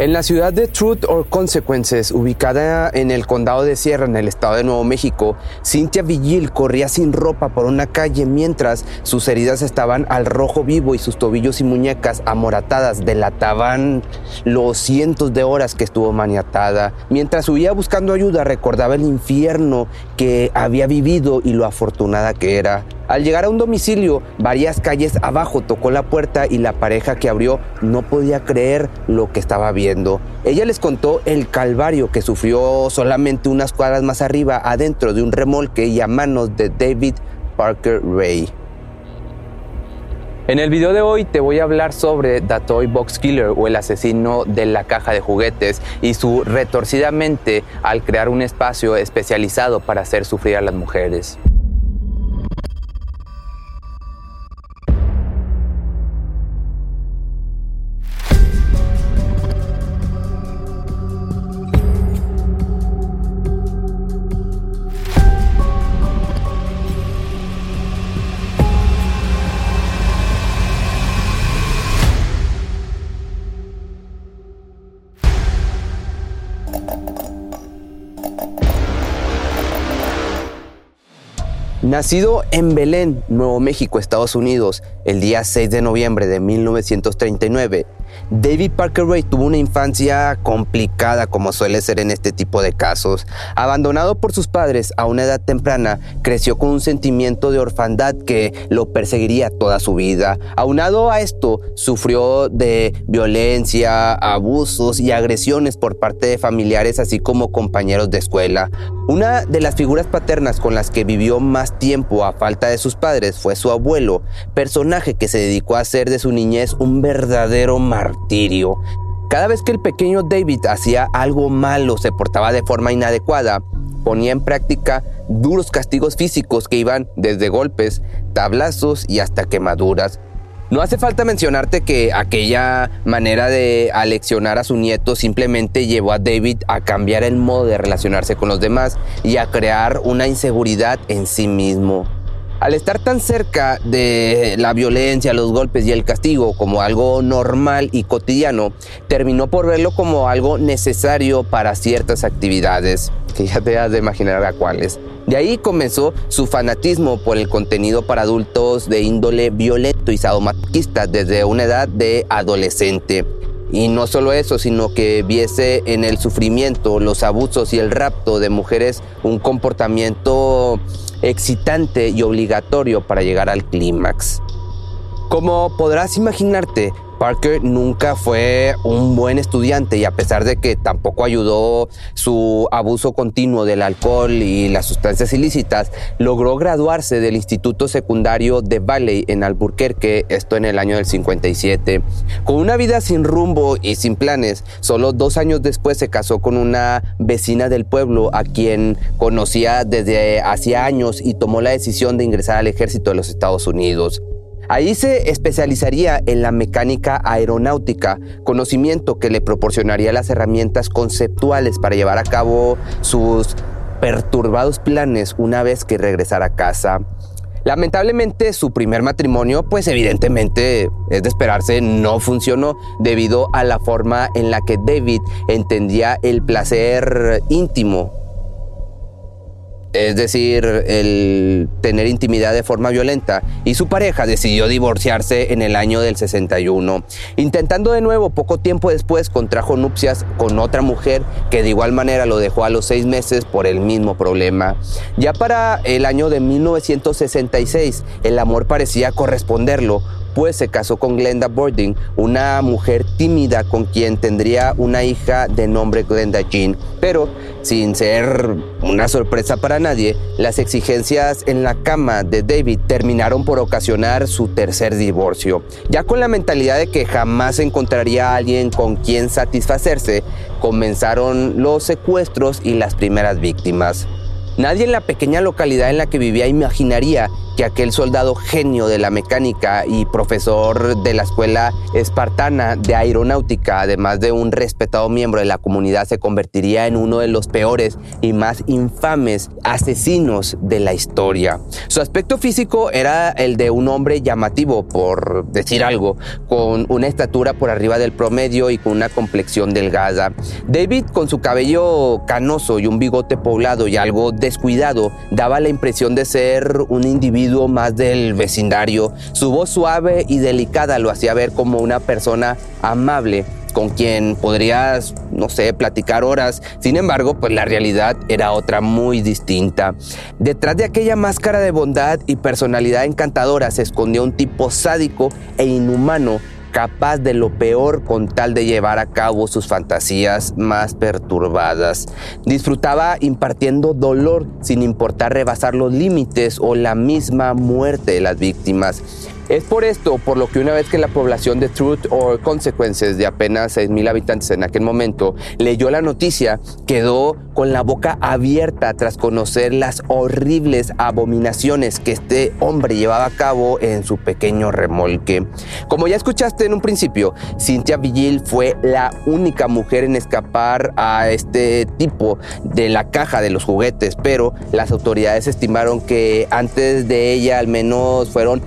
En la ciudad de Truth or Consequences, ubicada en el condado de Sierra, en el estado de Nuevo México, Cynthia Vigil corría sin ropa por una calle mientras sus heridas estaban al rojo vivo y sus tobillos y muñecas amoratadas delataban los cientos de horas que estuvo maniatada. Mientras huía buscando ayuda, recordaba el infierno que había vivido y lo afortunada que era. Al llegar a un domicilio, varias calles abajo tocó la puerta y la pareja que abrió no podía creer lo que estaba viendo. Ella les contó el calvario que sufrió solamente unas cuadras más arriba, adentro de un remolque y a manos de David Parker Ray. En el video de hoy te voy a hablar sobre The Toy Box Killer o el asesino de la caja de juguetes y su retorcida mente al crear un espacio especializado para hacer sufrir a las mujeres. Nacido en Belén, Nuevo México, Estados Unidos, el día 6 de noviembre de 1939, David Parker Ray tuvo una infancia complicada como suele ser en este tipo de casos. Abandonado por sus padres a una edad temprana, creció con un sentimiento de orfandad que lo perseguiría toda su vida. Aunado a esto, sufrió de violencia, abusos y agresiones por parte de familiares así como compañeros de escuela. Una de las figuras paternas con las que vivió más tiempo a falta de sus padres fue su abuelo, personaje que se dedicó a hacer de su niñez un verdadero martirio. Cada vez que el pequeño David hacía algo malo se portaba de forma inadecuada, ponía en práctica duros castigos físicos que iban desde golpes, tablazos y hasta quemaduras. No hace falta mencionarte que aquella manera de aleccionar a su nieto simplemente llevó a David a cambiar el modo de relacionarse con los demás y a crear una inseguridad en sí mismo. Al estar tan cerca de la violencia, los golpes y el castigo como algo normal y cotidiano, terminó por verlo como algo necesario para ciertas actividades, que ya te has de imaginar a cuáles. De ahí comenzó su fanatismo por el contenido para adultos de índole violento y sadomasoquista desde una edad de adolescente. Y no solo eso, sino que viese en el sufrimiento, los abusos y el rapto de mujeres un comportamiento excitante y obligatorio para llegar al clímax. Como podrás imaginarte, Parker nunca fue un buen estudiante y a pesar de que tampoco ayudó su abuso continuo del alcohol y las sustancias ilícitas, logró graduarse del Instituto Secundario de Valley en Albuquerque, esto en el año del 57. Con una vida sin rumbo y sin planes, solo dos años después se casó con una vecina del pueblo a quien conocía desde hacía años y tomó la decisión de ingresar al ejército de los Estados Unidos. Ahí se especializaría en la mecánica aeronáutica, conocimiento que le proporcionaría las herramientas conceptuales para llevar a cabo sus perturbados planes una vez que regresara a casa. Lamentablemente su primer matrimonio, pues evidentemente es de esperarse, no funcionó debido a la forma en la que David entendía el placer íntimo es decir, el tener intimidad de forma violenta, y su pareja decidió divorciarse en el año del 61. Intentando de nuevo, poco tiempo después contrajo nupcias con otra mujer que de igual manera lo dejó a los seis meses por el mismo problema. Ya para el año de 1966, el amor parecía corresponderlo, pues se casó con Glenda Bording, una mujer tímida con quien tendría una hija de nombre Glenda Jean. Pero, sin ser una sorpresa para nadie, las exigencias en la cama de David terminaron por ocasionar su tercer divorcio. Ya con la mentalidad de que jamás encontraría a alguien con quien satisfacerse, comenzaron los secuestros y las primeras víctimas. Nadie en la pequeña localidad en la que vivía imaginaría que aquel soldado genio de la mecánica y profesor de la escuela espartana de aeronáutica, además de un respetado miembro de la comunidad, se convertiría en uno de los peores y más infames asesinos de la historia. Su aspecto físico era el de un hombre llamativo, por decir algo, con una estatura por arriba del promedio y con una complexión delgada. David, con su cabello canoso y un bigote poblado y algo descuidado, daba la impresión de ser un individuo más del vecindario. Su voz suave y delicada lo hacía ver como una persona amable con quien podrías, no sé, platicar horas. Sin embargo, pues la realidad era otra muy distinta. Detrás de aquella máscara de bondad y personalidad encantadora se escondía un tipo sádico e inhumano capaz de lo peor con tal de llevar a cabo sus fantasías más perturbadas. Disfrutaba impartiendo dolor sin importar rebasar los límites o la misma muerte de las víctimas. Es por esto por lo que una vez que la población de Truth or Consequences de apenas 6.000 habitantes en aquel momento leyó la noticia, quedó con la boca abierta tras conocer las horribles abominaciones que este hombre llevaba a cabo en su pequeño remolque. Como ya escuchaste en un principio, Cynthia Vigil fue la única mujer en escapar a este tipo de la caja de los juguetes, pero las autoridades estimaron que antes de ella al menos fueron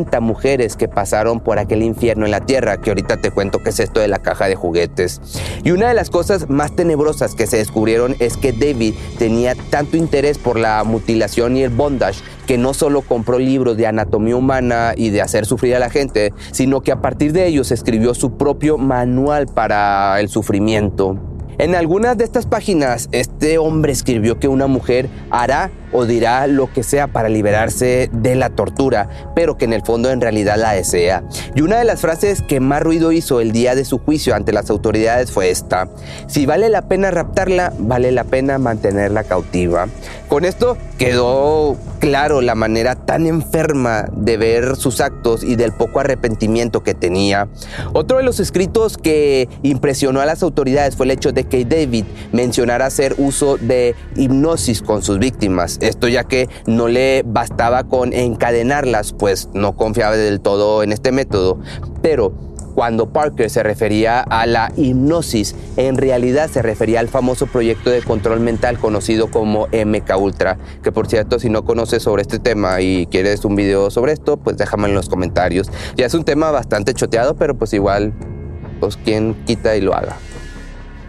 60 mujeres que pasaron por aquel infierno en la tierra, que ahorita te cuento qué es esto de la caja de juguetes. Y una de las cosas más tenebrosas que se descubrieron es que David tenía tanto interés por la mutilación y el bondage que no solo compró libros de anatomía humana y de hacer sufrir a la gente, sino que a partir de ellos escribió su propio manual para el sufrimiento. En algunas de estas páginas, este hombre escribió que una mujer hará o dirá lo que sea para liberarse de la tortura, pero que en el fondo en realidad la desea. Y una de las frases que más ruido hizo el día de su juicio ante las autoridades fue esta, si vale la pena raptarla, vale la pena mantenerla cautiva. Con esto quedó claro la manera tan enferma de ver sus actos y del poco arrepentimiento que tenía. Otro de los escritos que impresionó a las autoridades fue el hecho de que David mencionara hacer uso de hipnosis con sus víctimas. Esto ya que no le bastaba con encadenarlas, pues no confiaba del todo en este método. Pero cuando Parker se refería a la hipnosis, en realidad se refería al famoso proyecto de control mental conocido como MK Ultra, que por cierto, si no conoces sobre este tema y quieres un video sobre esto, pues déjame en los comentarios. Ya es un tema bastante choteado, pero pues igual, pues quien quita y lo haga.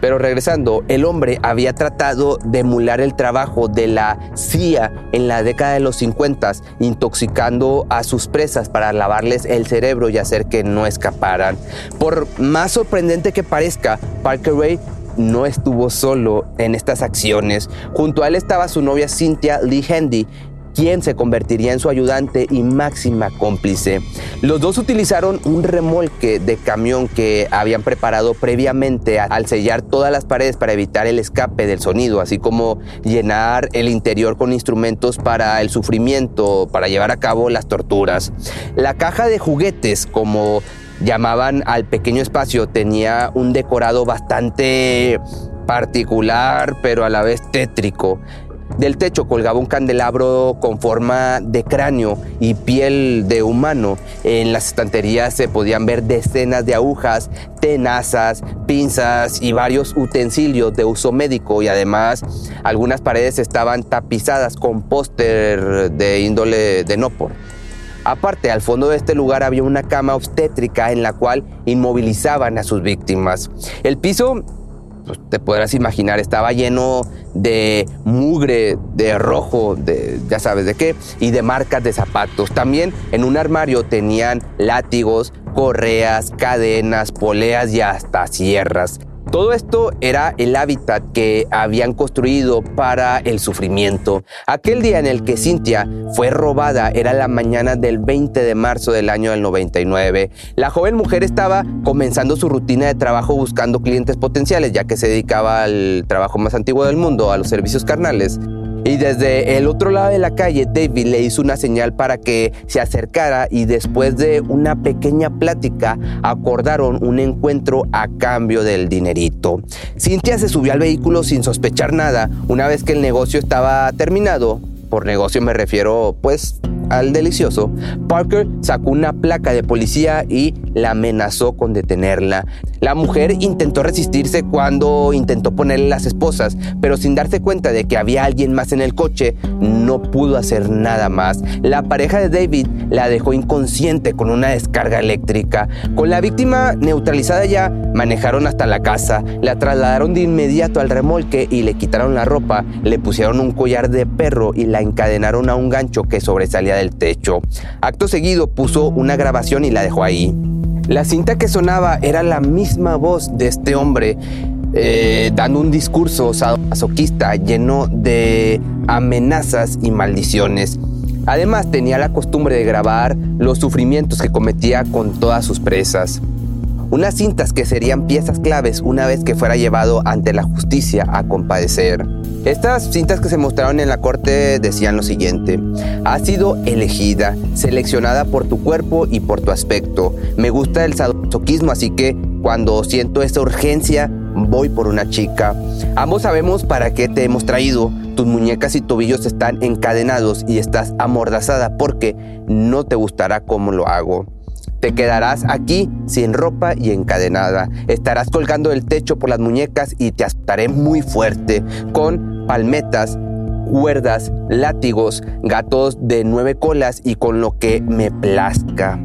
Pero regresando, el hombre había tratado de emular el trabajo de la CIA en la década de los 50, intoxicando a sus presas para lavarles el cerebro y hacer que no escaparan. Por más sorprendente que parezca, Parker Ray no estuvo solo en estas acciones. Junto a él estaba su novia Cynthia Lee Handy, quien se convertiría en su ayudante y máxima cómplice. Los dos utilizaron un remolque de camión que habían preparado previamente al sellar todas las paredes para evitar el escape del sonido, así como llenar el interior con instrumentos para el sufrimiento, para llevar a cabo las torturas. La caja de juguetes, como llamaban al pequeño espacio, tenía un decorado bastante particular, pero a la vez tétrico. Del techo colgaba un candelabro con forma de cráneo y piel de humano. En las estanterías se podían ver decenas de agujas, tenazas, pinzas y varios utensilios de uso médico y además algunas paredes estaban tapizadas con póster de índole de Nopor. Aparte, al fondo de este lugar había una cama obstétrica en la cual inmovilizaban a sus víctimas. El piso pues, te podrás imaginar, estaba lleno de mugre, de rojo, de ya sabes de qué, y de marcas de zapatos. También en un armario tenían látigos, correas, cadenas, poleas y hasta sierras. Todo esto era el hábitat que habían construido para el sufrimiento. Aquel día en el que Cynthia fue robada era la mañana del 20 de marzo del año del 99. La joven mujer estaba comenzando su rutina de trabajo buscando clientes potenciales, ya que se dedicaba al trabajo más antiguo del mundo, a los servicios carnales. Y desde el otro lado de la calle, David le hizo una señal para que se acercara y después de una pequeña plática acordaron un encuentro a cambio del dinerito. Cynthia se subió al vehículo sin sospechar nada. Una vez que el negocio estaba terminado, por negocio me refiero pues al delicioso, Parker sacó una placa de policía y la amenazó con detenerla. La mujer intentó resistirse cuando intentó ponerle las esposas, pero sin darse cuenta de que había alguien más en el coche, no pudo hacer nada más. La pareja de David la dejó inconsciente con una descarga eléctrica. Con la víctima neutralizada ya, manejaron hasta la casa, la trasladaron de inmediato al remolque y le quitaron la ropa, le pusieron un collar de perro y la encadenaron a un gancho que sobresalía del techo. Acto seguido puso una grabación y la dejó ahí. La cinta que sonaba era la misma voz de este hombre eh, dando un discurso sadomasoquista lleno de amenazas y maldiciones. Además tenía la costumbre de grabar los sufrimientos que cometía con todas sus presas. Unas cintas que serían piezas claves una vez que fuera llevado ante la justicia a compadecer. Estas cintas que se mostraron en la corte decían lo siguiente, has sido elegida, seleccionada por tu cuerpo y por tu aspecto. Me gusta el sadomasoquismo, así que cuando siento esta urgencia, voy por una chica. Ambos sabemos para qué te hemos traído. Tus muñecas y tobillos están encadenados y estás amordazada porque no te gustará cómo lo hago. Te quedarás aquí sin ropa y encadenada. Estarás colgando el techo por las muñecas y te asustaré muy fuerte con palmetas, cuerdas, látigos, gatos de nueve colas y con lo que me plazca.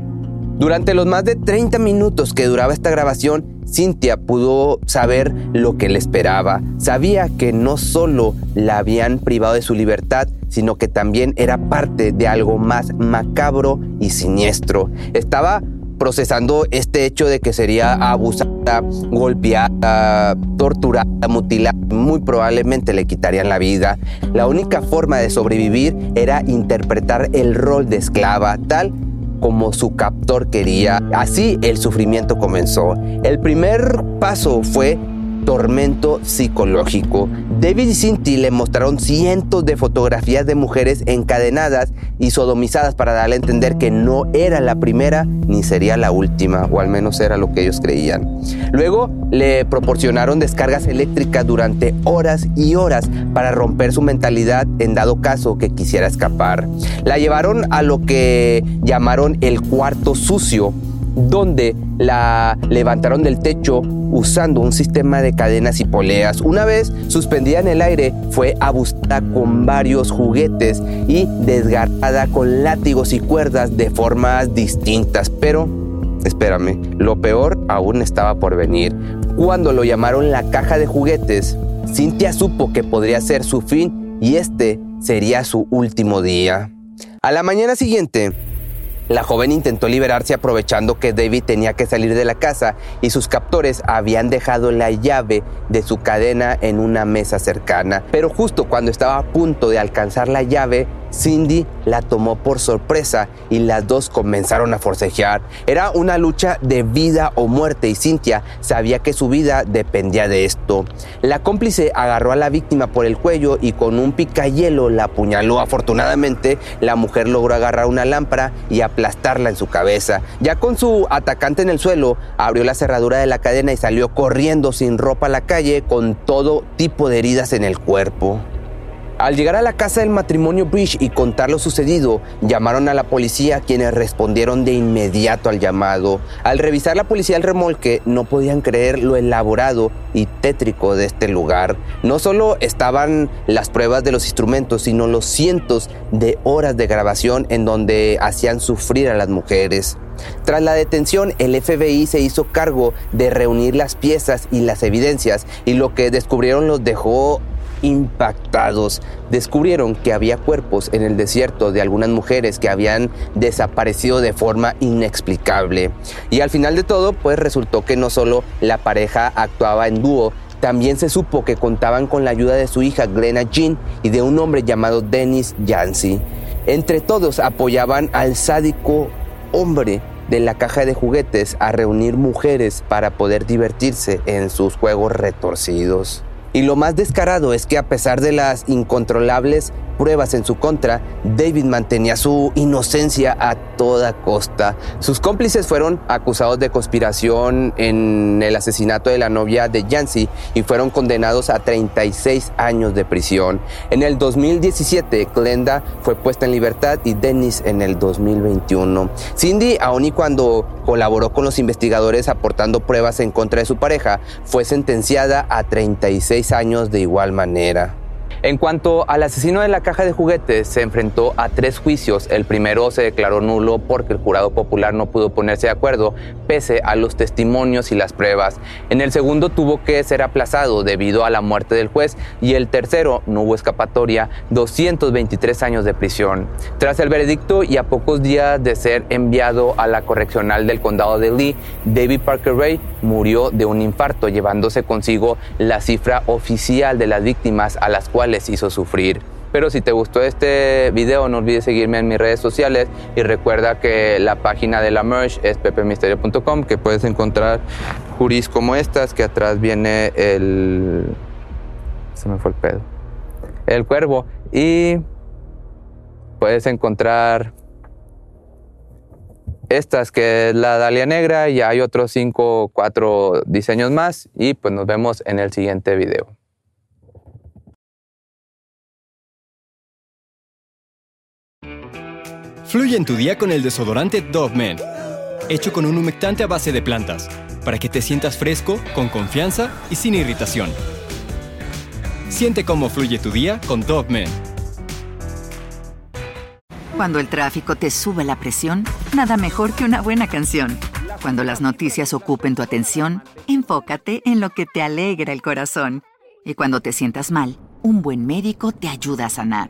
Durante los más de 30 minutos que duraba esta grabación, Cynthia pudo saber lo que le esperaba. Sabía que no solo la habían privado de su libertad, sino que también era parte de algo más macabro y siniestro. Estaba procesando este hecho de que sería abusada, golpeada, torturada, mutilada. Muy probablemente le quitarían la vida. La única forma de sobrevivir era interpretar el rol de esclava, tal como su captor quería. Así el sufrimiento comenzó. El primer paso fue tormento psicológico. David y Cinti le mostraron cientos de fotografías de mujeres encadenadas y sodomizadas para darle a entender que no era la primera ni sería la última, o al menos era lo que ellos creían. Luego le proporcionaron descargas eléctricas durante horas y horas para romper su mentalidad en dado caso que quisiera escapar. La llevaron a lo que llamaron el cuarto sucio, donde la levantaron del techo usando un sistema de cadenas y poleas. Una vez suspendida en el aire, fue abusada con varios juguetes y desgarrada con látigos y cuerdas de formas distintas. Pero, espérame, lo peor aún estaba por venir. Cuando lo llamaron la caja de juguetes, Cynthia supo que podría ser su fin y este sería su último día. A la mañana siguiente, la joven intentó liberarse aprovechando que David tenía que salir de la casa y sus captores habían dejado la llave de su cadena en una mesa cercana. Pero justo cuando estaba a punto de alcanzar la llave, Cindy la tomó por sorpresa y las dos comenzaron a forcejear. Era una lucha de vida o muerte y Cynthia sabía que su vida dependía de esto. La cómplice agarró a la víctima por el cuello y con un picayelo la apuñaló. Afortunadamente, la mujer logró agarrar una lámpara y aplastarla en su cabeza. Ya con su atacante en el suelo, abrió la cerradura de la cadena y salió corriendo sin ropa a la calle con todo tipo de heridas en el cuerpo. Al llegar a la casa del matrimonio Bridge y contar lo sucedido, llamaron a la policía quienes respondieron de inmediato al llamado. Al revisar la policía el remolque, no podían creer lo elaborado y tétrico de este lugar. No solo estaban las pruebas de los instrumentos, sino los cientos de horas de grabación en donde hacían sufrir a las mujeres. Tras la detención, el FBI se hizo cargo de reunir las piezas y las evidencias y lo que descubrieron los dejó impactados. Descubrieron que había cuerpos en el desierto de algunas mujeres que habían desaparecido de forma inexplicable. Y al final de todo, pues resultó que no solo la pareja actuaba en dúo, también se supo que contaban con la ayuda de su hija Glenna Jean y de un hombre llamado Dennis Yancey. Entre todos apoyaban al sádico hombre de la caja de juguetes a reunir mujeres para poder divertirse en sus juegos retorcidos. Y lo más descarado es que a pesar de las incontrolables pruebas en su contra, David mantenía su inocencia a toda costa. Sus cómplices fueron acusados de conspiración en el asesinato de la novia de Yancy y fueron condenados a 36 años de prisión. En el 2017, Glenda fue puesta en libertad y Dennis en el 2021. Cindy, aun y cuando colaboró con los investigadores aportando pruebas en contra de su pareja, fue sentenciada a 36 años de igual manera. En cuanto al asesino de la caja de juguetes, se enfrentó a tres juicios. El primero se declaró nulo porque el jurado popular no pudo ponerse de acuerdo, pese a los testimonios y las pruebas. En el segundo tuvo que ser aplazado debido a la muerte del juez y el tercero no hubo escapatoria, 223 años de prisión. Tras el veredicto y a pocos días de ser enviado a la correccional del condado de Lee, David Parker Ray murió de un infarto, llevándose consigo la cifra oficial de las víctimas a las cuales les hizo sufrir. Pero si te gustó este video, no olvides seguirme en mis redes sociales y recuerda que la página de la merch es pepemisterio.com, que puedes encontrar juris como estas, que atrás viene el... Se me fue el pedo. El cuervo. Y puedes encontrar estas, que es la Dalia Negra, y hay otros 5 o 4 diseños más. Y pues nos vemos en el siguiente video. Fluye en tu día con el desodorante Dove Men, hecho con un humectante a base de plantas, para que te sientas fresco, con confianza y sin irritación. Siente cómo fluye tu día con Dove Men. Cuando el tráfico te sube la presión, nada mejor que una buena canción. Cuando las noticias ocupen tu atención, enfócate en lo que te alegra el corazón. Y cuando te sientas mal, un buen médico te ayuda a sanar.